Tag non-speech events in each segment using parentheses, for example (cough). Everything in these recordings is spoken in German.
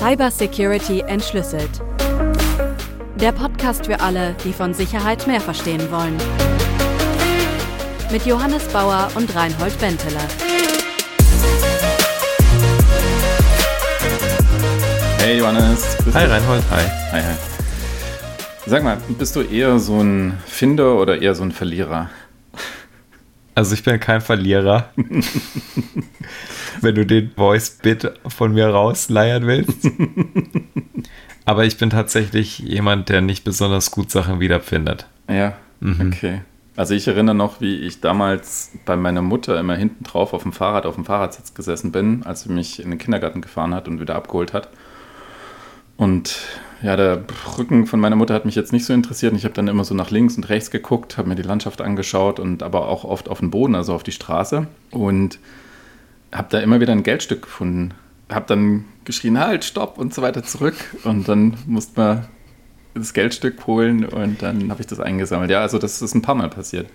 Cybersecurity entschlüsselt. Der Podcast für alle, die von Sicherheit mehr verstehen wollen. Mit Johannes Bauer und Reinhold Benteler. Hey Johannes. Hi Reinhold, hi. Hi, hi. Sag mal, bist du eher so ein Finder oder eher so ein Verlierer? Also ich bin kein Verlierer. (laughs) Wenn du den Voice-Bit von mir rausleiern willst. (laughs) Aber ich bin tatsächlich jemand, der nicht besonders gut Sachen wiederfindet. Ja, mhm. okay. Also ich erinnere noch, wie ich damals bei meiner Mutter immer hinten drauf auf dem Fahrrad, auf dem Fahrradsitz gesessen bin, als sie mich in den Kindergarten gefahren hat und wieder abgeholt hat. Und ja, der Rücken von meiner Mutter hat mich jetzt nicht so interessiert. Ich habe dann immer so nach links und rechts geguckt, habe mir die Landschaft angeschaut und aber auch oft auf den Boden, also auf die Straße. Und habe da immer wieder ein Geldstück gefunden. Habe dann geschrien, halt, stopp und so weiter zurück. Und dann musste man das Geldstück holen und dann habe ich das eingesammelt. Ja, also das ist ein paar Mal passiert.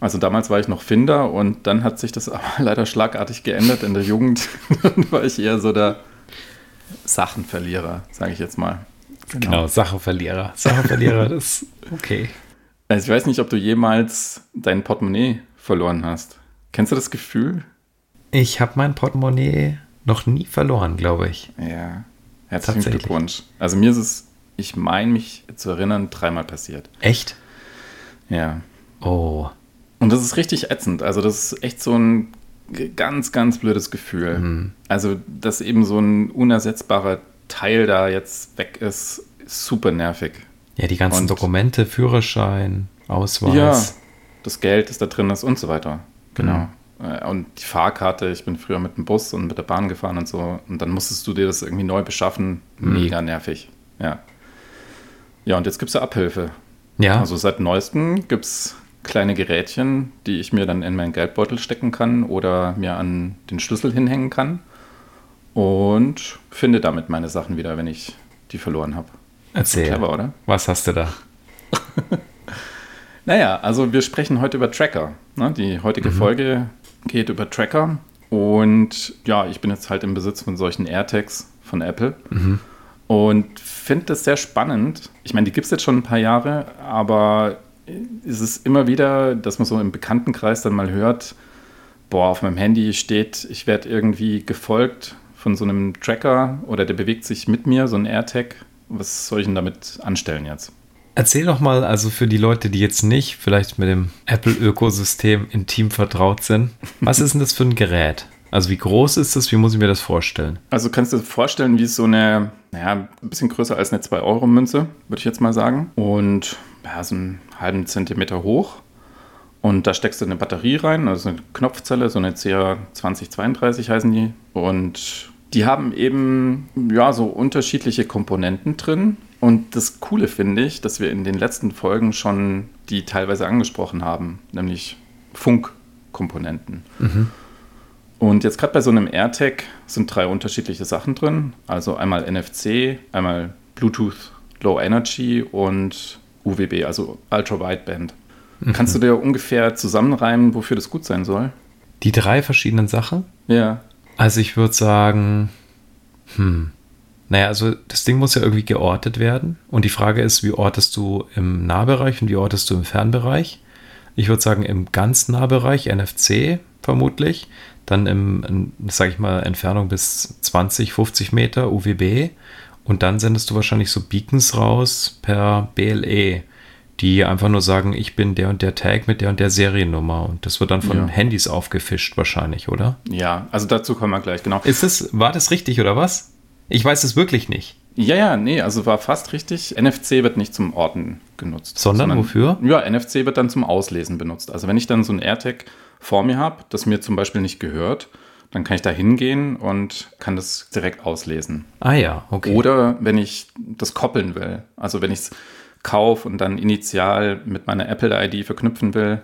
Also damals war ich noch Finder und dann hat sich das (laughs) aber leider schlagartig geändert in der Jugend. (laughs) dann war ich eher so der Sachenverlierer, sage ich jetzt mal. Genau, genau Sachenverlierer. Sachenverlierer, (laughs) das ist okay. Also ich weiß nicht, ob du jemals dein Portemonnaie verloren hast. Kennst du das Gefühl? Ich habe mein Portemonnaie noch nie verloren, glaube ich. Ja, herzlichen Glückwunsch. Also mir ist es, ich meine mich zu erinnern, dreimal passiert. Echt? Ja. Oh. Und das ist richtig ätzend. Also das ist echt so ein ganz, ganz blödes Gefühl. Mhm. Also, dass eben so ein unersetzbarer Teil da jetzt weg ist, ist super nervig. Ja, die ganzen und, Dokumente, Führerschein, Ausweis. Ja, das Geld, das da drin ist und so weiter. Genau. Mhm. Und die Fahrkarte, ich bin früher mit dem Bus und mit der Bahn gefahren und so. Und dann musstest du dir das irgendwie neu beschaffen. Mhm. Mega nervig. Ja. Ja, und jetzt gibt es ja Abhilfe. Ja. Also seit neuestem gibt es kleine Gerätchen, die ich mir dann in meinen Geldbeutel stecken kann oder mir an den Schlüssel hinhängen kann und finde damit meine Sachen wieder, wenn ich die verloren habe. Erzähl. Clever, oder? Was hast du da? (laughs) naja, also wir sprechen heute über Tracker. Ne? Die heutige mhm. Folge geht über Tracker und ja, ich bin jetzt halt im Besitz von solchen AirTags von Apple. Mhm. Und finde das sehr spannend. Ich meine, die gibt es jetzt schon ein paar Jahre, aber ist es immer wieder, dass man so im Bekanntenkreis dann mal hört, boah, auf meinem Handy steht, ich werde irgendwie gefolgt von so einem Tracker oder der bewegt sich mit mir, so ein AirTag. Was soll ich denn damit anstellen jetzt? Erzähl doch mal, also für die Leute, die jetzt nicht vielleicht mit dem Apple-Ökosystem intim vertraut sind, was ist denn das für ein Gerät? Also wie groß ist das? Wie muss ich mir das vorstellen? Also kannst du dir vorstellen, wie so eine, naja, ein bisschen größer als eine 2-Euro-Münze, würde ich jetzt mal sagen. Und ja, so einen halben Zentimeter hoch. Und da steckst du eine Batterie rein, also eine Knopfzelle, so eine CA2032 heißen die. Und die haben eben ja so unterschiedliche Komponenten drin. Und das Coole finde ich, dass wir in den letzten Folgen schon die teilweise angesprochen haben, nämlich Funkkomponenten. Mhm. Und jetzt gerade bei so einem AirTag sind drei unterschiedliche Sachen drin. Also einmal NFC, einmal Bluetooth Low Energy und UWB, also Ultra Wideband. Mhm. Kannst du dir ungefähr zusammenreimen, wofür das gut sein soll? Die drei verschiedenen Sachen? Ja. Also ich würde sagen, hm. Naja, also das Ding muss ja irgendwie geortet werden. Und die Frage ist, wie ortest du im Nahbereich und wie ortest du im Fernbereich? Ich würde sagen, im ganz Nahbereich, NFC vermutlich. Dann im, sage ich mal, Entfernung bis 20, 50 Meter UWB. Und dann sendest du wahrscheinlich so Beacons raus per BLE, die einfach nur sagen, ich bin der und der Tag mit der und der Seriennummer. Und das wird dann von ja. Handys aufgefischt wahrscheinlich, oder? Ja, also dazu kommen wir gleich, genau. Ist das, war das richtig oder was? Ich weiß es wirklich nicht. Ja, ja, nee, also war fast richtig. NFC wird nicht zum Orten genutzt. Sondern, sondern wofür? Ja, NFC wird dann zum Auslesen benutzt. Also wenn ich dann so ein AirTag vor mir habe, das mir zum Beispiel nicht gehört, dann kann ich da hingehen und kann das direkt auslesen. Ah ja, okay. Oder wenn ich das koppeln will, also wenn ich es kaufe und dann initial mit meiner Apple-ID verknüpfen will,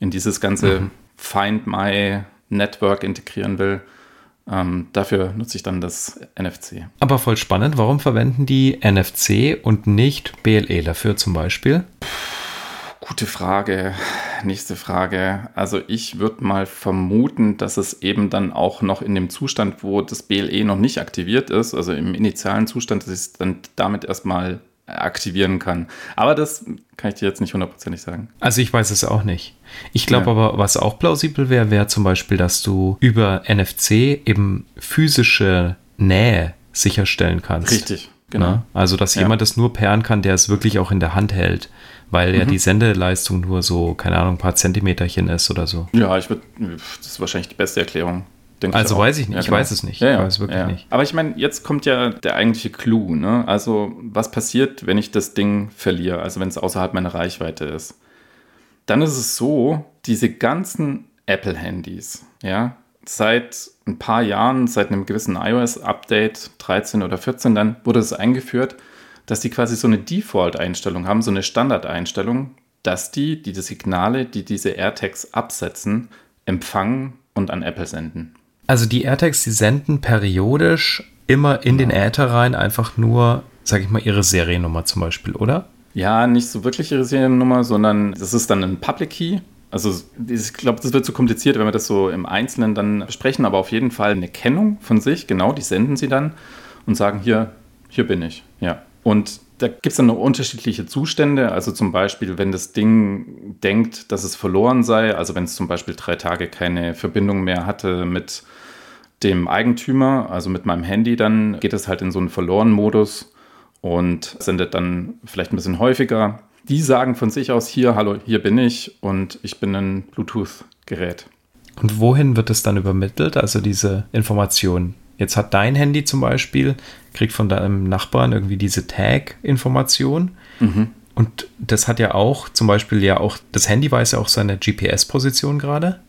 in dieses ganze mhm. Find My Network integrieren will, ähm, dafür nutze ich dann das NFC. Aber voll spannend, warum verwenden die NFC und nicht BLE dafür zum Beispiel? Gute Frage. Nächste Frage. Also ich würde mal vermuten, dass es eben dann auch noch in dem Zustand, wo das BLE noch nicht aktiviert ist, also im initialen Zustand, dass ich es dann damit erstmal aktivieren kann. Aber das kann ich dir jetzt nicht hundertprozentig sagen. Also ich weiß es auch nicht. Ich glaube ja. aber, was auch plausibel wäre, wäre zum Beispiel, dass du über NFC eben physische Nähe sicherstellen kannst. Richtig, genau. Na? Also, dass ja. jemand das nur pairen kann, der es wirklich auch in der Hand hält, weil mhm. ja die Sendeleistung nur so, keine Ahnung, ein paar Zentimeterchen ist oder so. Ja, ich würde, das ist wahrscheinlich die beste Erklärung. Also ich weiß ich nicht, ja, ich genau. weiß es nicht. Ja, ja. Ich weiß wirklich ja. nicht. Aber ich meine, jetzt kommt ja der eigentliche Clou. Ne? Also, was passiert, wenn ich das Ding verliere? Also, wenn es außerhalb meiner Reichweite ist? Dann ist es so, diese ganzen Apple-Handys, ja, seit ein paar Jahren, seit einem gewissen iOS-Update, 13 oder 14, dann wurde es eingeführt, dass die quasi so eine Default-Einstellung haben, so eine Standardeinstellung, dass die, die die Signale, die diese AirTags absetzen, empfangen und an Apple senden. Also die AirTags, die senden periodisch immer in den genau. Äther rein einfach nur, sag ich mal, ihre Seriennummer zum Beispiel, oder? Ja, nicht so wirklich ihre Seriennummer, sondern das ist dann ein Public Key. Also ich glaube, das wird zu kompliziert, wenn wir das so im Einzelnen dann besprechen, aber auf jeden Fall eine Kennung von sich, genau, die senden sie dann und sagen, hier, hier bin ich, ja. Und da gibt es dann noch unterschiedliche Zustände. Also zum Beispiel, wenn das Ding denkt, dass es verloren sei, also wenn es zum Beispiel drei Tage keine Verbindung mehr hatte mit dem Eigentümer, also mit meinem Handy, dann geht es halt in so einen Verloren-Modus und sendet dann vielleicht ein bisschen häufiger. Die sagen von sich aus hier, hallo, hier bin ich und ich bin ein Bluetooth-Gerät. Und wohin wird es dann übermittelt, also diese Information? Jetzt hat dein Handy zum Beispiel, kriegt von deinem Nachbarn irgendwie diese Tag-Information. Mhm. Und das hat ja auch, zum Beispiel ja auch, das Handy weiß ja auch seine GPS-Position gerade.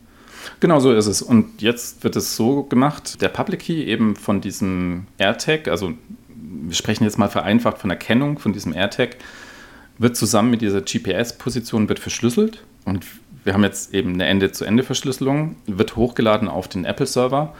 Genau so ist es. Und jetzt wird es so gemacht, der Public Key eben von diesem AirTag, also wir sprechen jetzt mal vereinfacht von der Kennung von diesem AirTag, wird zusammen mit dieser GPS-Position wird verschlüsselt. Und wir haben jetzt eben eine Ende-zu-Ende-Verschlüsselung, wird hochgeladen auf den Apple-Server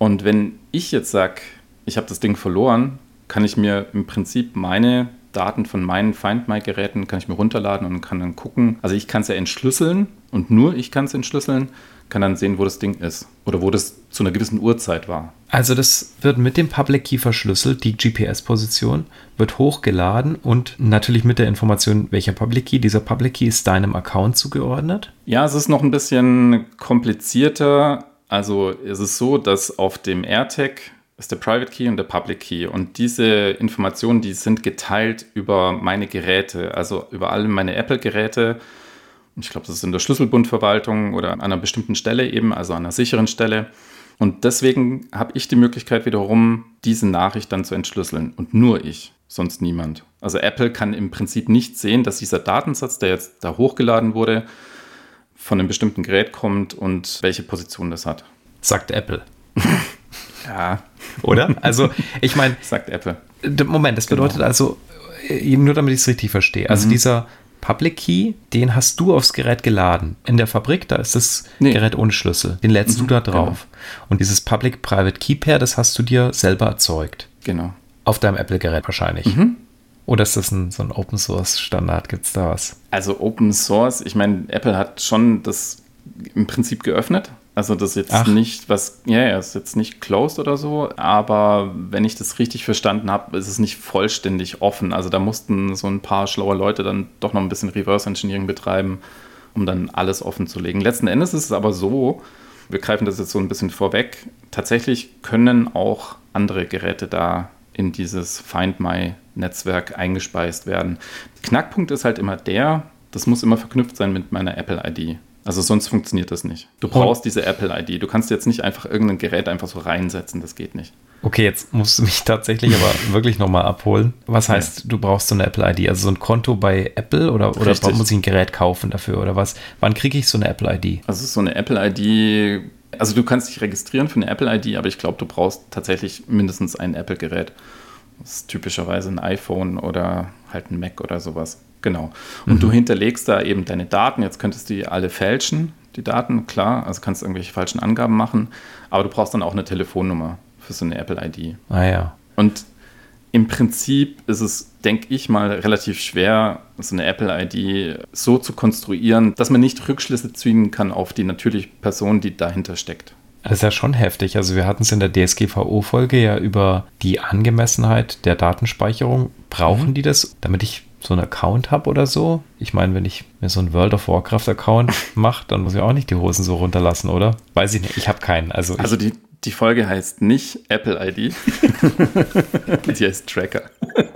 und wenn ich jetzt sage, ich habe das Ding verloren, kann ich mir im Prinzip meine Daten von meinen Find My-Geräten kann ich mir runterladen und kann dann gucken. Also ich kann es ja entschlüsseln und nur ich kann es entschlüsseln, kann dann sehen, wo das Ding ist oder wo das zu einer gewissen Uhrzeit war. Also das wird mit dem Public Key verschlüsselt, die GPS-Position wird hochgeladen und natürlich mit der Information, welcher Public Key. Dieser Public Key ist deinem Account zugeordnet? Ja, es ist noch ein bisschen komplizierter. Also ist es so, dass auf dem AirTag ist der Private Key und der Public Key. Und diese Informationen, die sind geteilt über meine Geräte, also über alle meine Apple-Geräte. Ich glaube, das ist in der Schlüsselbundverwaltung oder an einer bestimmten Stelle eben, also an einer sicheren Stelle. Und deswegen habe ich die Möglichkeit wiederum, diese Nachricht dann zu entschlüsseln. Und nur ich, sonst niemand. Also Apple kann im Prinzip nicht sehen, dass dieser Datensatz, der jetzt da hochgeladen wurde, von einem bestimmten Gerät kommt und welche Position das hat. Sagt Apple. (laughs) ja. Oder? Also, ich meine. (laughs) Sagt Apple. Moment, das bedeutet genau. also, äh, nur damit ich es richtig verstehe, also mhm. dieser Public Key, den hast du aufs Gerät geladen. In der Fabrik, da ist das nee. Gerät ohne Schlüssel. Den lädst mhm, du da drauf. Genau. Und dieses Public-Private Key Pair, das hast du dir selber erzeugt. Genau. Auf deinem Apple-Gerät wahrscheinlich. Mhm. Oder ist das ein, so ein Open Source Standard? Gibt es da was? Also Open Source, ich meine, Apple hat schon das im Prinzip geöffnet. Also das ist jetzt Ach. nicht was, ja, ja, ist jetzt nicht closed oder so, aber wenn ich das richtig verstanden habe, ist es nicht vollständig offen. Also da mussten so ein paar schlaue Leute dann doch noch ein bisschen Reverse Engineering betreiben, um dann alles offen zu legen. Letzten Endes ist es aber so, wir greifen das jetzt so ein bisschen vorweg, tatsächlich können auch andere Geräte da in dieses Find My Netzwerk eingespeist werden. Knackpunkt ist halt immer der, das muss immer verknüpft sein mit meiner Apple ID. Also sonst funktioniert das nicht. Du brauchst diese Apple ID. Du kannst jetzt nicht einfach irgendein Gerät einfach so reinsetzen. Das geht nicht. Okay, jetzt musst du mich (laughs) tatsächlich aber wirklich nochmal abholen. Was heißt, du brauchst so eine Apple ID? Also so ein Konto bei Apple oder, oder muss ich ein Gerät kaufen dafür oder was? Wann kriege ich so eine Apple ID? Also so eine Apple ID, also du kannst dich registrieren für eine Apple ID, aber ich glaube, du brauchst tatsächlich mindestens ein Apple-Gerät. Das ist typischerweise ein iPhone oder halt ein Mac oder sowas. Genau. Und mhm. du hinterlegst da eben deine Daten. Jetzt könntest du die alle fälschen, die Daten, klar. Also kannst du irgendwelche falschen Angaben machen. Aber du brauchst dann auch eine Telefonnummer für so eine Apple ID. Ah ja. Und im Prinzip ist es, denke ich mal, relativ schwer, so eine Apple-ID so zu konstruieren, dass man nicht Rückschlüsse ziehen kann auf die natürliche Person, die dahinter steckt. Das ist ja schon heftig. Also wir hatten es in der DSGVO-Folge ja über die Angemessenheit der Datenspeicherung. Brauchen mhm. die das, damit ich so einen Account habe oder so? Ich meine, wenn ich mir so einen World of Warcraft-Account (laughs) mache, dann muss ich auch nicht die Hosen so runterlassen, oder? Weiß ich nicht. Ich habe keinen. Also, also die, die Folge heißt nicht Apple ID. die (laughs) heißt Tracker.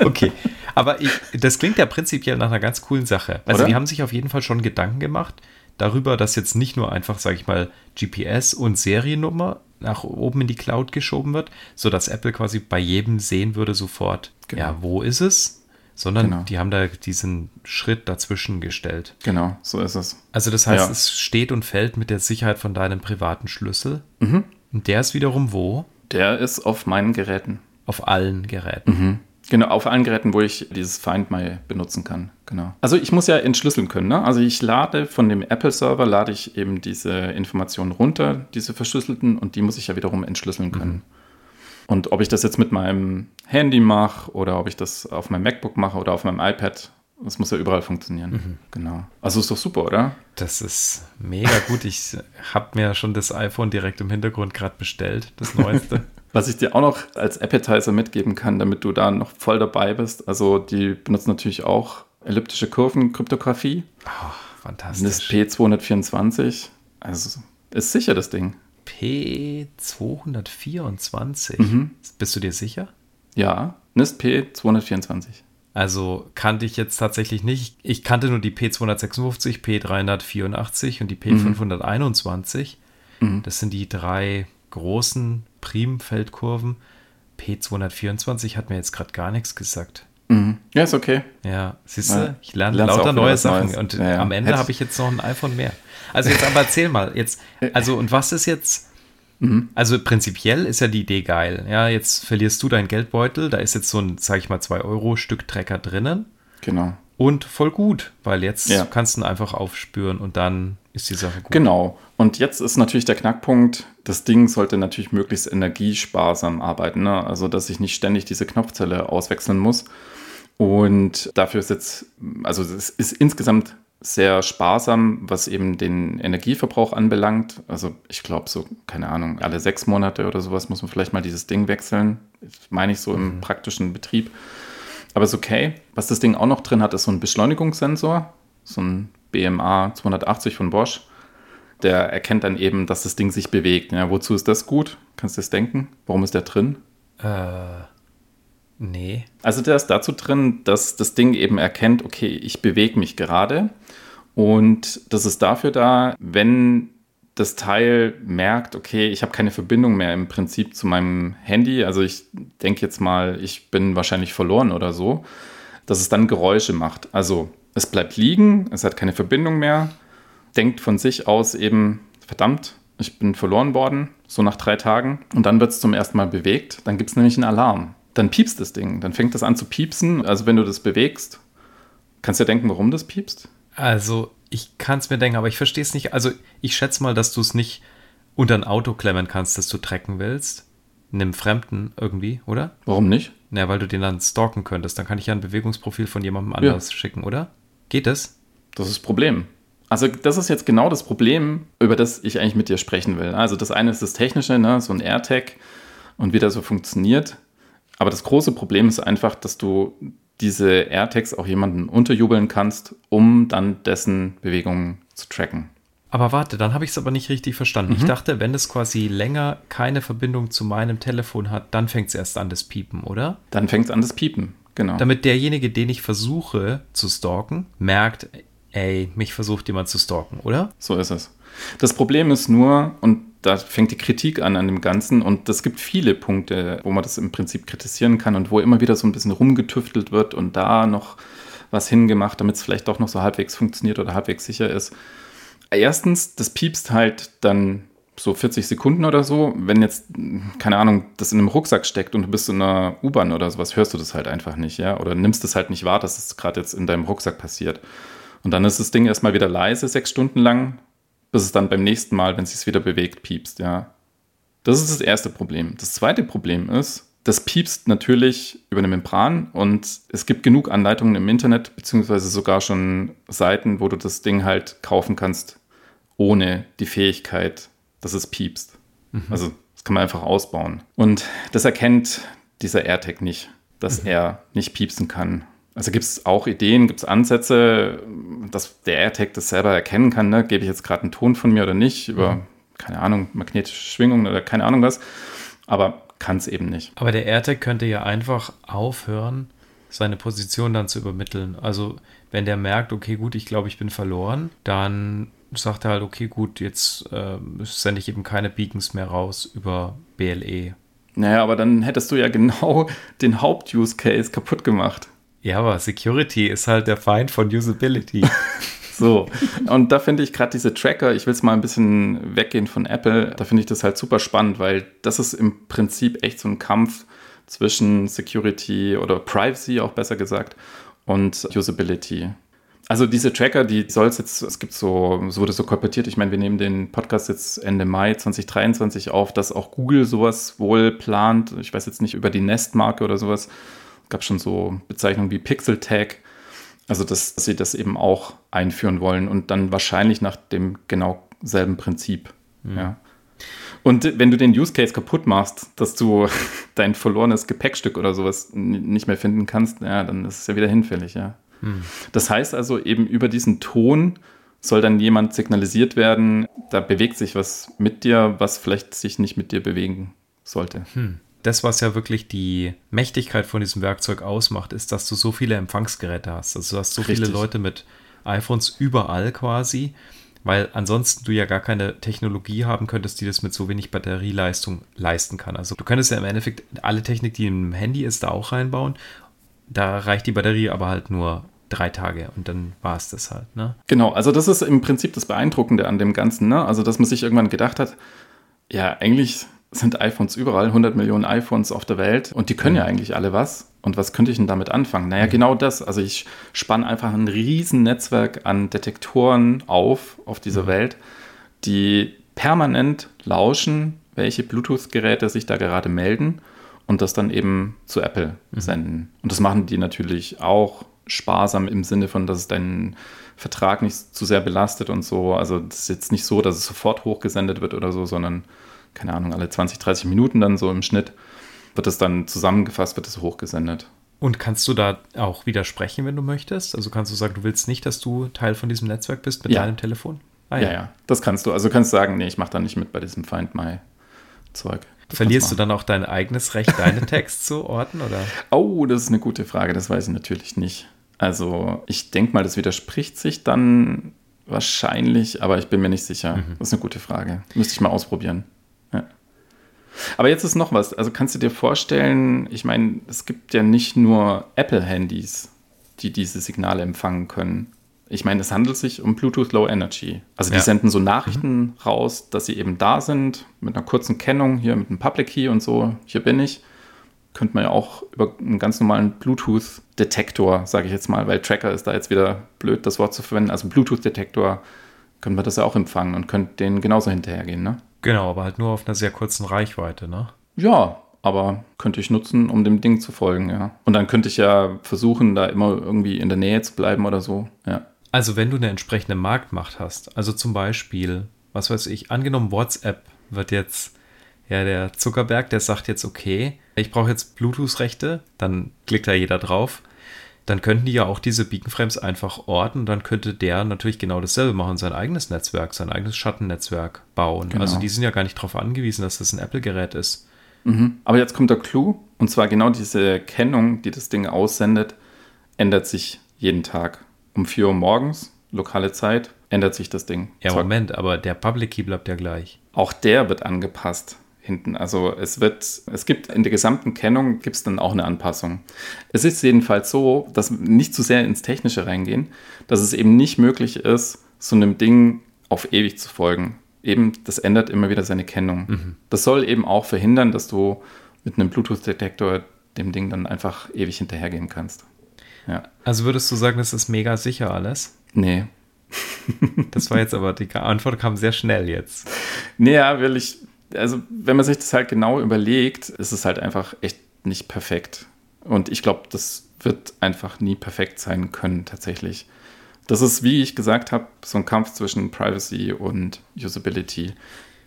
Okay. Aber ich, das klingt ja prinzipiell nach einer ganz coolen Sache. Also Oder? die haben sich auf jeden Fall schon Gedanken gemacht darüber, dass jetzt nicht nur einfach, sage ich mal, GPS und Seriennummer nach oben in die Cloud geschoben wird, sodass Apple quasi bei jedem sehen würde sofort, genau. ja, wo ist es? Sondern genau. die haben da diesen Schritt dazwischen gestellt. Genau, so ist es. Also das heißt, ja. es steht und fällt mit der Sicherheit von deinem privaten Schlüssel. Mhm. Und der ist wiederum wo? Der ist auf meinen Geräten. Auf allen Geräten. Mhm. Genau, auf allen Geräten, wo ich dieses Find My benutzen kann. Genau. Also ich muss ja entschlüsseln können. Ne? Also ich lade von dem Apple-Server, lade ich eben diese Informationen runter, diese verschlüsselten, und die muss ich ja wiederum entschlüsseln können. Mhm. Und ob ich das jetzt mit meinem Handy mache oder ob ich das auf meinem MacBook mache oder auf meinem iPad, das muss ja überall funktionieren. Mhm. Genau. Also ist doch super, oder? Das ist mega gut. Ich habe mir schon das iPhone direkt im Hintergrund gerade bestellt, das neueste. (laughs) Was ich dir auch noch als Appetizer mitgeben kann, damit du da noch voll dabei bist, also die benutzen natürlich auch elliptische Kurven, Kryptographie. Oh, fantastisch. NIST P224. Also ist sicher das Ding. P224? Mhm. Bist du dir sicher? Ja, NIST P224. Also kannte ich jetzt tatsächlich nicht. Ich kannte nur die P256, P384 und die P521. Mhm. Das sind die drei großen Primfeldkurven. P224 hat mir jetzt gerade gar nichts gesagt. Mhm. Ja, ist okay. Ja, siehst du, ja, ich lerne lauter neue Sachen Neues. und ja, ja. am Ende habe ich jetzt noch ein iPhone mehr. Also jetzt aber erzähl mal, jetzt, also und was ist jetzt, mhm. also prinzipiell ist ja die Idee geil. Ja, jetzt verlierst du deinen Geldbeutel, da ist jetzt so ein, sag ich mal, 2-Euro-Stück-Trecker drinnen. Genau. Und voll gut, weil jetzt kannst du ihn einfach aufspüren und dann ist die Sache gut. Genau. Und jetzt ist natürlich der Knackpunkt, das Ding sollte natürlich möglichst energiesparsam arbeiten. Ne? Also, dass ich nicht ständig diese Knopfzelle auswechseln muss. Und dafür ist jetzt, also es ist insgesamt sehr sparsam, was eben den Energieverbrauch anbelangt. Also ich glaube so, keine Ahnung, alle sechs Monate oder sowas muss man vielleicht mal dieses Ding wechseln. Das meine ich so im mhm. praktischen Betrieb. Aber ist okay. Was das Ding auch noch drin hat, ist so ein Beschleunigungssensor, so ein BMA 280 von Bosch. Der erkennt dann eben, dass das Ding sich bewegt. Ja, wozu ist das gut? Kannst du das denken? Warum ist der drin? Äh, nee. Also der ist dazu drin, dass das Ding eben erkennt, okay, ich bewege mich gerade. Und das ist dafür da, wenn das Teil merkt, okay, ich habe keine Verbindung mehr im Prinzip zu meinem Handy. Also ich denke jetzt mal, ich bin wahrscheinlich verloren oder so, dass es dann Geräusche macht. Also es bleibt liegen, es hat keine Verbindung mehr, denkt von sich aus eben, verdammt, ich bin verloren worden, so nach drei Tagen. Und dann wird es zum ersten Mal bewegt, dann gibt es nämlich einen Alarm. Dann piepst das Ding, dann fängt das an zu piepsen. Also wenn du das bewegst, kannst du dir denken, warum das piepst? Also ich kann es mir denken, aber ich verstehe es nicht. Also ich schätze mal, dass du es nicht unter ein Auto klemmen kannst, das du trecken willst. Einem Fremden irgendwie, oder? Warum nicht? Na, weil du den dann stalken könntest. Dann kann ich ja ein Bewegungsprofil von jemandem anders ja. schicken, oder? Geht das? Das ist das Problem. Also das ist jetzt genau das Problem, über das ich eigentlich mit dir sprechen will. Also das eine ist das Technische, ne? so ein AirTag und wie das so funktioniert. Aber das große Problem ist einfach, dass du diese AirTags auch jemandem unterjubeln kannst, um dann dessen Bewegungen zu tracken. Aber warte, dann habe ich es aber nicht richtig verstanden. Mhm. Ich dachte, wenn es quasi länger keine Verbindung zu meinem Telefon hat, dann fängt es erst an das Piepen, oder? Dann fängt es an das Piepen. Genau. Damit derjenige, den ich versuche zu stalken, merkt, ey, mich versucht jemand zu stalken, oder? So ist es. Das Problem ist nur, und da fängt die Kritik an an dem Ganzen, und es gibt viele Punkte, wo man das im Prinzip kritisieren kann und wo immer wieder so ein bisschen rumgetüftelt wird und da noch was hingemacht, damit es vielleicht doch noch so halbwegs funktioniert oder halbwegs sicher ist. Erstens, das piepst halt dann so 40 Sekunden oder so. Wenn jetzt, keine Ahnung, das in einem Rucksack steckt und du bist in einer U-Bahn oder sowas, hörst du das halt einfach nicht, ja? Oder nimmst es halt nicht wahr, dass es gerade jetzt in deinem Rucksack passiert. Und dann ist das Ding erstmal wieder leise, sechs Stunden lang, bis es dann beim nächsten Mal, wenn es sich wieder bewegt, piepst, ja. Das ist das erste Problem. Das zweite Problem ist, Das piepst natürlich über eine Membran und es gibt genug Anleitungen im Internet, beziehungsweise sogar schon Seiten, wo du das Ding halt kaufen kannst, ohne die Fähigkeit, dass es piepst. Mhm. Also das kann man einfach ausbauen. Und das erkennt dieser AirTag nicht, dass mhm. er nicht piepsen kann. Also gibt es auch Ideen, gibt es Ansätze, dass der AirTag das selber erkennen kann. Ne? Gebe ich jetzt gerade einen Ton von mir oder nicht über, mhm. keine Ahnung, magnetische Schwingungen oder keine Ahnung was. Aber kann es eben nicht. Aber der AirTag könnte ja einfach aufhören, seine Position dann zu übermitteln. Also wenn der merkt, okay, gut, ich glaube, ich bin verloren, dann sagt er halt, okay, gut, jetzt äh, sende ich eben keine Beacons mehr raus über BLE. Naja, aber dann hättest du ja genau (laughs) den Haupt-Use-Case kaputt gemacht. Ja, aber Security ist halt der Feind von Usability. (laughs) So, und da finde ich gerade diese Tracker, ich will es mal ein bisschen weggehen von Apple, da finde ich das halt super spannend, weil das ist im Prinzip echt so ein Kampf zwischen Security oder Privacy auch besser gesagt und Usability. Also diese Tracker, die soll es jetzt, es gibt so, es wurde so kolportiert, ich meine, wir nehmen den Podcast jetzt Ende Mai 2023 auf, dass auch Google sowas wohl plant. Ich weiß jetzt nicht über die Nest-Marke oder sowas. Es gab schon so Bezeichnungen wie Pixel Tag also, dass, dass sie das eben auch einführen wollen und dann wahrscheinlich nach dem genau selben Prinzip. Mhm. Ja. Und wenn du den Use Case kaputt machst, dass du (laughs) dein verlorenes Gepäckstück oder sowas nicht mehr finden kannst, ja, dann ist es ja wieder hinfällig, ja. Mhm. Das heißt also, eben über diesen Ton soll dann jemand signalisiert werden, da bewegt sich was mit dir, was vielleicht sich nicht mit dir bewegen sollte. Hm das, was ja wirklich die Mächtigkeit von diesem Werkzeug ausmacht, ist, dass du so viele Empfangsgeräte hast. Also du hast so Richtig. viele Leute mit iPhones überall quasi, weil ansonsten du ja gar keine Technologie haben könntest, die das mit so wenig Batterieleistung leisten kann. Also du könntest ja im Endeffekt alle Technik, die im Handy ist, da auch reinbauen. Da reicht die Batterie aber halt nur drei Tage und dann war es das halt. Ne? Genau, also das ist im Prinzip das Beeindruckende an dem Ganzen. Ne? Also dass man sich irgendwann gedacht hat, ja, eigentlich sind iPhones überall, 100 Millionen iPhones auf der Welt und die können ja eigentlich alle was. Und was könnte ich denn damit anfangen? Naja, genau das. Also ich spanne einfach ein riesen Netzwerk an Detektoren auf, auf dieser Welt, die permanent lauschen, welche Bluetooth-Geräte sich da gerade melden und das dann eben zu Apple mhm. senden. Und das machen die natürlich auch sparsam im Sinne von, dass es deinen Vertrag nicht zu sehr belastet und so. Also das ist jetzt nicht so, dass es sofort hochgesendet wird oder so, sondern keine Ahnung, alle 20, 30 Minuten dann so im Schnitt wird es dann zusammengefasst, wird es hochgesendet. Und kannst du da auch widersprechen, wenn du möchtest? Also kannst du sagen, du willst nicht, dass du Teil von diesem Netzwerk bist mit ja. deinem Telefon? Ah, ja. ja, ja, das kannst du. Also kannst du sagen, nee, ich mache da nicht mit bei diesem Find My Zeug. Verlierst du dann auch dein eigenes Recht, deine Text zu orten? Oder? (laughs) Oh, das ist eine gute Frage. Das weiß ich natürlich nicht. Also ich denke mal, das widerspricht sich dann wahrscheinlich, aber ich bin mir nicht sicher. Mhm. Das ist eine gute Frage. Müsste ich mal ausprobieren. Aber jetzt ist noch was. Also kannst du dir vorstellen, ich meine, es gibt ja nicht nur Apple-Handys, die diese Signale empfangen können. Ich meine, es handelt sich um Bluetooth Low Energy. Also die ja. senden so Nachrichten mhm. raus, dass sie eben da sind, mit einer kurzen Kennung, hier mit einem Public Key und so, hier bin ich. Könnte man ja auch über einen ganz normalen Bluetooth-Detektor, sage ich jetzt mal, weil Tracker ist da jetzt wieder blöd, das Wort zu verwenden. Also Bluetooth-Detektor können wir das ja auch empfangen und könnt denen genauso hinterhergehen, ne? Genau, aber halt nur auf einer sehr kurzen Reichweite, ne? Ja, aber könnte ich nutzen, um dem Ding zu folgen, ja. Und dann könnte ich ja versuchen, da immer irgendwie in der Nähe zu bleiben oder so, ja. Also wenn du eine entsprechende Marktmacht hast, also zum Beispiel, was weiß ich, angenommen WhatsApp wird jetzt, ja, der Zuckerberg, der sagt jetzt, okay, ich brauche jetzt Bluetooth-Rechte, dann klickt da jeder drauf dann könnten die ja auch diese Beacon-Frames einfach orten. Dann könnte der natürlich genau dasselbe machen, sein eigenes Netzwerk, sein eigenes Schattennetzwerk bauen. Genau. Also die sind ja gar nicht darauf angewiesen, dass das ein Apple-Gerät ist. Mhm. Aber jetzt kommt der Clou, und zwar genau diese Kennung, die das Ding aussendet, ändert sich jeden Tag. Um 4 Uhr morgens, lokale Zeit, ändert sich das Ding. Ja, Moment, aber der Public Key bleibt ja gleich. Auch der wird angepasst hinten. Also es wird, es gibt in der gesamten Kennung gibt es dann auch eine Anpassung. Es ist jedenfalls so, dass nicht zu sehr ins Technische reingehen, dass es eben nicht möglich ist, so einem Ding auf ewig zu folgen. Eben, das ändert immer wieder seine Kennung. Mhm. Das soll eben auch verhindern, dass du mit einem Bluetooth-Detektor dem Ding dann einfach ewig hinterhergehen kannst. Ja. Also würdest du sagen, das ist mega sicher alles? Nee. das war jetzt aber, die Antwort kam sehr schnell jetzt. (laughs) Naja, will ich, also wenn man sich das halt genau überlegt, ist es halt einfach echt nicht perfekt. Und ich glaube, das wird einfach nie perfekt sein können, tatsächlich. Das ist, wie ich gesagt habe, so ein Kampf zwischen Privacy und Usability.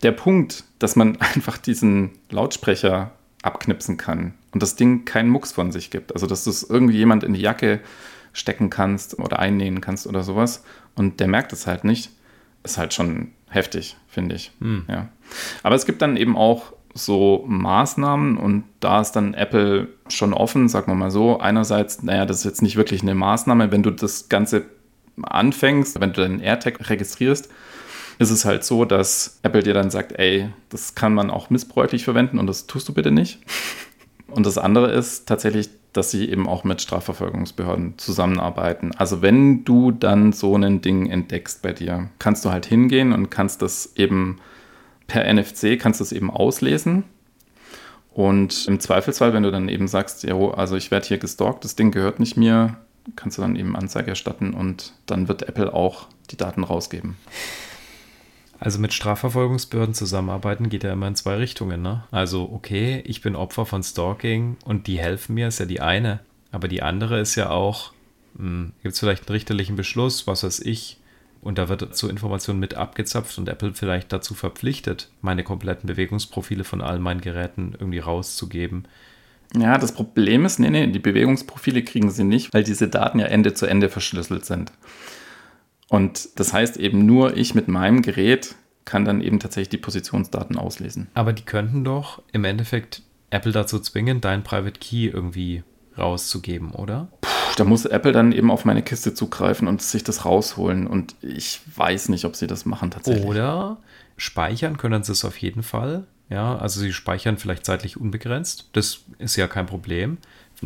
Der Punkt, dass man (laughs) einfach diesen Lautsprecher abknipsen kann und das Ding keinen Mucks von sich gibt. Also, dass du es irgendwie jemand in die Jacke stecken kannst oder einnähen kannst oder sowas und der merkt es halt nicht, ist halt schon heftig, finde ich. Hm. Ja. Aber es gibt dann eben auch so Maßnahmen und da ist dann Apple schon offen, sagen wir mal so. Einerseits, naja, das ist jetzt nicht wirklich eine Maßnahme, wenn du das Ganze anfängst, wenn du deinen AirTag registrierst, ist es halt so, dass Apple dir dann sagt, ey, das kann man auch missbräuchlich verwenden und das tust du bitte nicht. Und das andere ist tatsächlich, dass sie eben auch mit Strafverfolgungsbehörden zusammenarbeiten. Also wenn du dann so ein Ding entdeckst bei dir, kannst du halt hingehen und kannst das eben per NFC, kannst du es eben auslesen. Und im Zweifelsfall, wenn du dann eben sagst, ja, also ich werde hier gestalkt, das Ding gehört nicht mir, kannst du dann eben Anzeige erstatten und dann wird Apple auch die Daten rausgeben. Also mit Strafverfolgungsbehörden zusammenarbeiten geht ja immer in zwei Richtungen. Ne? Also okay, ich bin Opfer von Stalking und die helfen mir, ist ja die eine. Aber die andere ist ja auch, hm, gibt es vielleicht einen richterlichen Beschluss, was weiß ich, und da wird zur Information mit abgezapft und Apple vielleicht dazu verpflichtet, meine kompletten Bewegungsprofile von all meinen Geräten irgendwie rauszugeben. Ja, das Problem ist, nee, nee, die Bewegungsprofile kriegen sie nicht, weil diese Daten ja Ende zu Ende verschlüsselt sind. Und das heißt eben nur ich mit meinem Gerät kann dann eben tatsächlich die Positionsdaten auslesen. Aber die könnten doch im Endeffekt Apple dazu zwingen, deinen Private Key irgendwie rauszugeben, oder? Puh, da muss Apple dann eben auf meine Kiste zugreifen und sich das rausholen. Und ich weiß nicht, ob sie das machen tatsächlich. Oder speichern können sie es auf jeden Fall. Ja, also sie speichern vielleicht zeitlich unbegrenzt. Das ist ja kein Problem.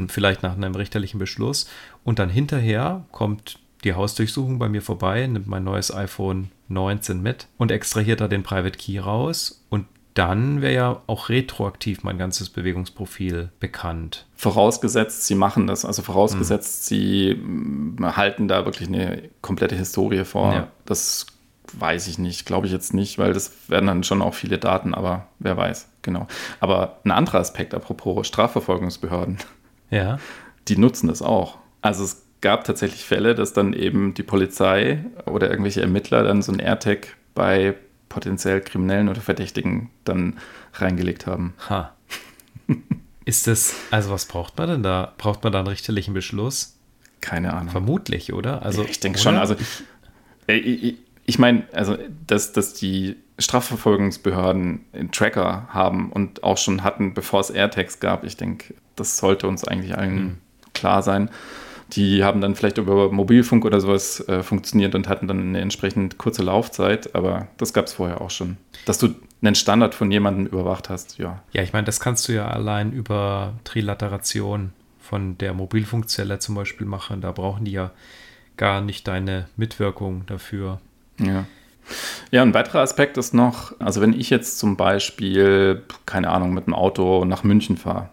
Vielleicht nach einem richterlichen Beschluss. Und dann hinterher kommt die Hausdurchsuchung bei mir vorbei, nimmt mein neues iPhone 19 mit und extrahiert da den Private Key raus und dann wäre ja auch retroaktiv mein ganzes Bewegungsprofil bekannt. Vorausgesetzt, sie machen das. Also vorausgesetzt, mhm. sie mm, halten da wirklich eine komplette Historie vor. Ja. Das weiß ich nicht, glaube ich jetzt nicht, weil das werden dann schon auch viele Daten, aber wer weiß, genau. Aber ein anderer Aspekt, apropos Strafverfolgungsbehörden. Ja. Die nutzen das auch. Also es gab tatsächlich Fälle, dass dann eben die Polizei oder irgendwelche Ermittler dann so ein AirTag bei potenziell Kriminellen oder Verdächtigen dann reingelegt haben. Ha. Ist das, also was braucht man denn da? Braucht man da einen richterlichen Beschluss? Keine Ahnung. Vermutlich, oder? Also, ich denke schon. Also, ich, ich, ich meine, also, dass, dass die Strafverfolgungsbehörden einen Tracker haben und auch schon hatten, bevor es AirTags gab, ich denke, das sollte uns eigentlich allen mhm. klar sein. Die haben dann vielleicht über Mobilfunk oder sowas äh, funktioniert und hatten dann eine entsprechend kurze Laufzeit, aber das gab es vorher auch schon. Dass du einen Standard von jemandem überwacht hast, ja. Ja, ich meine, das kannst du ja allein über Trilateration von der Mobilfunkzelle zum Beispiel machen. Da brauchen die ja gar nicht deine Mitwirkung dafür. Ja. Ja, ein weiterer Aspekt ist noch, also wenn ich jetzt zum Beispiel, keine Ahnung, mit dem Auto nach München fahre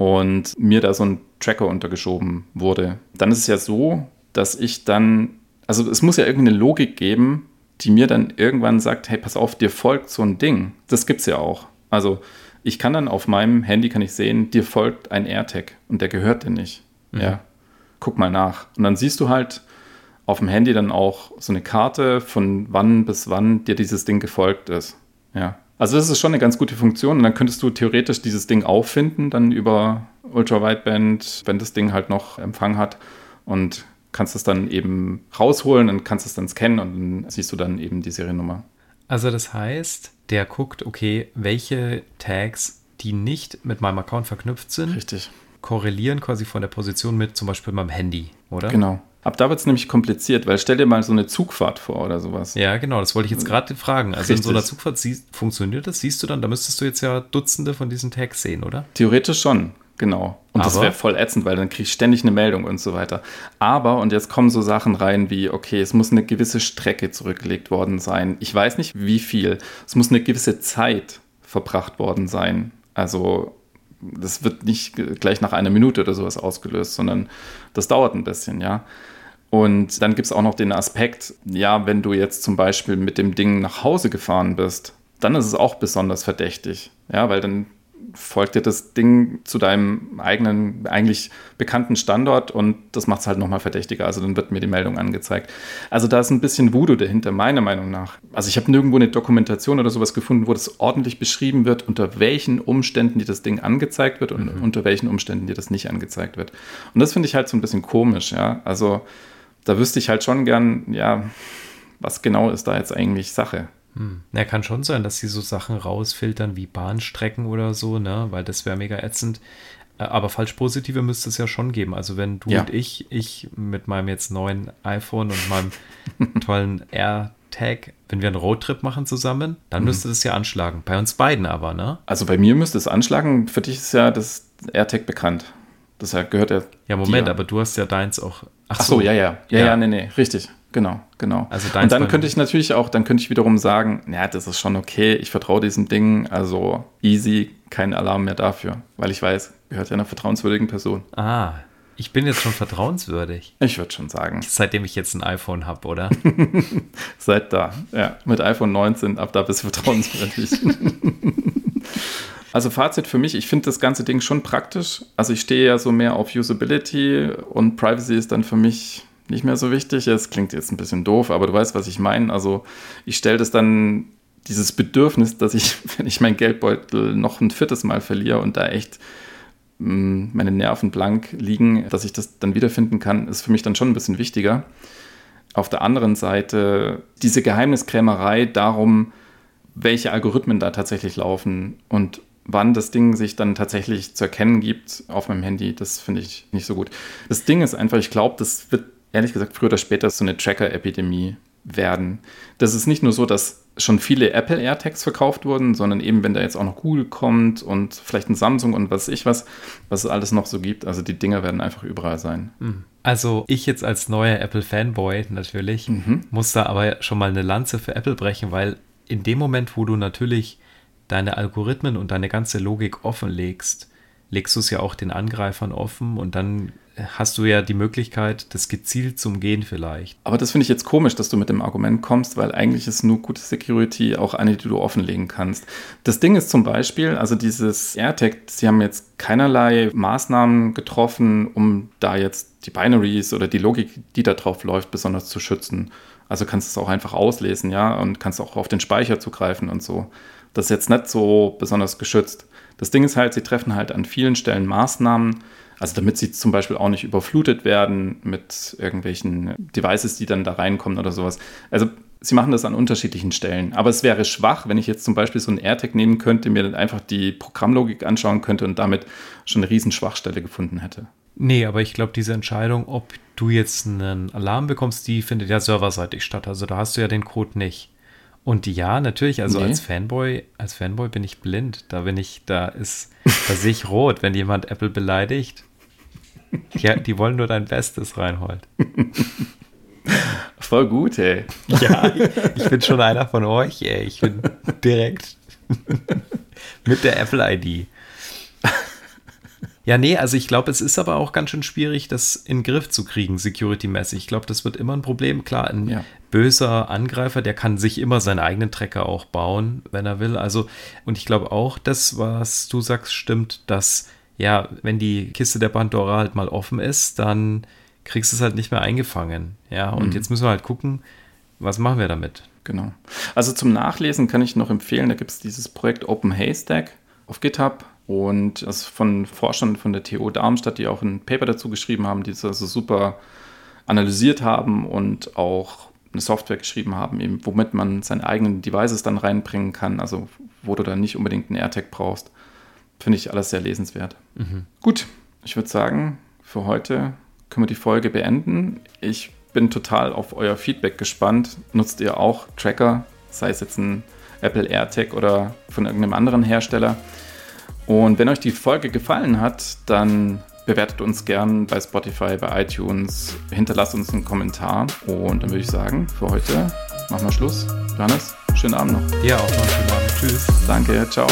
und mir da so ein Tracker untergeschoben wurde, dann ist es ja so, dass ich dann, also es muss ja irgendeine Logik geben, die mir dann irgendwann sagt, hey, pass auf, dir folgt so ein Ding. Das gibt es ja auch. Also ich kann dann auf meinem Handy kann ich sehen, dir folgt ein AirTag und der gehört dir nicht. Mhm. Ja, guck mal nach. Und dann siehst du halt auf dem Handy dann auch so eine Karte von wann bis wann dir dieses Ding gefolgt ist. Ja. Also das ist schon eine ganz gute Funktion und dann könntest du theoretisch dieses Ding auffinden, dann über Ultra-Wideband, wenn das Ding halt noch Empfang hat und kannst es dann eben rausholen und kannst es dann scannen und dann siehst du dann eben die Seriennummer. Also das heißt, der guckt, okay, welche Tags, die nicht mit meinem Account verknüpft sind, Richtig. korrelieren quasi von der Position mit zum Beispiel meinem Handy, oder? Genau. Ab da wird es nämlich kompliziert, weil stell dir mal so eine Zugfahrt vor oder sowas. Ja, genau, das wollte ich jetzt gerade fragen. Also Richtig. in so einer Zugfahrt siehst, funktioniert das? Siehst du dann, da müsstest du jetzt ja Dutzende von diesen Tags sehen, oder? Theoretisch schon, genau. Und Aber, das wäre voll ätzend, weil dann kriege ich ständig eine Meldung und so weiter. Aber, und jetzt kommen so Sachen rein wie, okay, es muss eine gewisse Strecke zurückgelegt worden sein. Ich weiß nicht wie viel. Es muss eine gewisse Zeit verbracht worden sein. Also das wird nicht gleich nach einer Minute oder sowas ausgelöst, sondern das dauert ein bisschen, ja. Und dann gibt es auch noch den Aspekt, ja, wenn du jetzt zum Beispiel mit dem Ding nach Hause gefahren bist, dann ist es auch besonders verdächtig, ja, weil dann folgt dir das Ding zu deinem eigenen, eigentlich bekannten Standort und das macht es halt nochmal verdächtiger. Also dann wird mir die Meldung angezeigt. Also da ist ein bisschen Voodoo dahinter, meiner Meinung nach. Also ich habe nirgendwo eine Dokumentation oder sowas gefunden, wo das ordentlich beschrieben wird, unter welchen Umständen dir das Ding angezeigt wird und mhm. unter welchen Umständen dir das nicht angezeigt wird. Und das finde ich halt so ein bisschen komisch, ja. Also da wüsste ich halt schon gern, ja, was genau ist da jetzt eigentlich Sache. Hm. Ja, kann schon sein, dass sie so Sachen rausfiltern wie Bahnstrecken oder so, ne? Weil das wäre mega ätzend. Aber falsch positive müsste es ja schon geben. Also wenn du ja. und ich, ich mit meinem jetzt neuen iPhone und meinem (laughs) tollen AirTag, wenn wir einen Roadtrip machen zusammen, dann mhm. müsste das ja anschlagen. Bei uns beiden aber, ne? Also bei mir müsste es anschlagen. Für dich ist ja das AirTag bekannt. Das gehört ja. Ja, Moment, dir. aber du hast ja deins auch. Ach, Ach so, so, ja, ja. Ja, ja, ja, nee, nee, richtig. Genau, genau. Also und dann könnte ich natürlich auch, dann könnte ich wiederum sagen, ja, das ist schon okay, ich vertraue diesem Ding, also easy, kein Alarm mehr dafür, weil ich weiß, gehört ja einer vertrauenswürdigen Person. Ah, ich bin jetzt schon vertrauenswürdig. Ich würde schon sagen. Seitdem ich jetzt ein iPhone habe, oder? (laughs) Seit da, ja. Mit iPhone 19, ab da bist du vertrauenswürdig. (laughs) also Fazit für mich, ich finde das ganze Ding schon praktisch. Also ich stehe ja so mehr auf Usability und Privacy ist dann für mich nicht mehr so wichtig ist. Klingt jetzt ein bisschen doof, aber du weißt, was ich meine. Also ich stelle das dann, dieses Bedürfnis, dass ich, (laughs) wenn ich meinen Geldbeutel noch ein viertes Mal verliere und da echt mh, mm, meine Nerven blank liegen, dass ich das dann wiederfinden kann, ist für mich dann schon ein bisschen wichtiger. Auf der anderen Seite diese Geheimniskrämerei darum, welche Algorithmen da tatsächlich laufen und wann das Ding sich dann tatsächlich zu erkennen gibt auf meinem Handy, das finde ich nicht so gut. Das Ding ist einfach, ich glaube, das wird ehrlich gesagt früher oder später so eine Tracker-Epidemie werden. Das ist nicht nur so, dass schon viele Apple AirTags verkauft wurden, sondern eben, wenn da jetzt auch noch Google kommt und vielleicht ein Samsung und was ich was, was es alles noch so gibt. Also die Dinger werden einfach überall sein. Mhm. Also ich jetzt als neuer Apple-Fanboy natürlich, mhm. muss da aber schon mal eine Lanze für Apple brechen, weil in dem Moment, wo du natürlich deine Algorithmen und deine ganze Logik offenlegst, legst du es ja auch den Angreifern offen und dann hast du ja die Möglichkeit, das gezielt zu umgehen vielleicht. Aber das finde ich jetzt komisch, dass du mit dem Argument kommst, weil eigentlich ist nur gute Security auch eine, die du offenlegen kannst. Das Ding ist zum Beispiel, also dieses AirTag, sie haben jetzt keinerlei Maßnahmen getroffen, um da jetzt die Binaries oder die Logik, die da drauf läuft, besonders zu schützen. Also kannst du es auch einfach auslesen, ja, und kannst auch auf den Speicher zugreifen und so. Das ist jetzt nicht so besonders geschützt. Das Ding ist halt, sie treffen halt an vielen Stellen Maßnahmen, also damit sie zum Beispiel auch nicht überflutet werden mit irgendwelchen Devices, die dann da reinkommen oder sowas. Also sie machen das an unterschiedlichen Stellen. Aber es wäre schwach, wenn ich jetzt zum Beispiel so einen AirTag nehmen könnte, mir dann einfach die Programmlogik anschauen könnte und damit schon eine riesen Schwachstelle gefunden hätte. Nee, aber ich glaube, diese Entscheidung, ob du jetzt einen Alarm bekommst, die findet ja serverseitig statt. Also da hast du ja den Code nicht. Und ja, natürlich, also nee. als Fanboy, als Fanboy bin ich blind. Da bin ich, da ist, da sehe ich rot, wenn jemand Apple beleidigt. Ja, die wollen nur dein Bestes, Reinhold. Voll gut, ey. Ja, ich bin schon einer von euch, ey. Ich bin direkt mit der Apple-ID. Ja, nee, also ich glaube, es ist aber auch ganz schön schwierig, das in den Griff zu kriegen, security-mäßig. Ich glaube, das wird immer ein Problem. Klar, ein ja. böser Angreifer, der kann sich immer seinen eigenen Tracker auch bauen, wenn er will. Also, und ich glaube auch, das, was du sagst, stimmt, dass ja, wenn die Kiste der Pandora halt mal offen ist, dann kriegst du es halt nicht mehr eingefangen. Ja, und mhm. jetzt müssen wir halt gucken, was machen wir damit? Genau. Also zum Nachlesen kann ich noch empfehlen, da gibt es dieses Projekt Open Haystack auf GitHub und das von Forschern von der TU Darmstadt, die auch ein Paper dazu geschrieben haben, die es also super analysiert haben und auch eine Software geschrieben haben, eben, womit man seine eigenen Devices dann reinbringen kann, also wo du dann nicht unbedingt einen AirTag brauchst. Finde ich alles sehr lesenswert. Mhm. Gut, ich würde sagen, für heute können wir die Folge beenden. Ich bin total auf euer Feedback gespannt. Nutzt ihr auch Tracker, sei es jetzt ein Apple AirTag oder von irgendeinem anderen Hersteller? Und wenn euch die Folge gefallen hat, dann bewertet uns gern bei Spotify, bei iTunes, hinterlasst uns einen Kommentar. Und dann würde ich sagen, für heute machen wir Schluss. Johannes, schönen Abend noch. Ja, auch noch einen schönen Abend. Tschüss. Danke, ciao.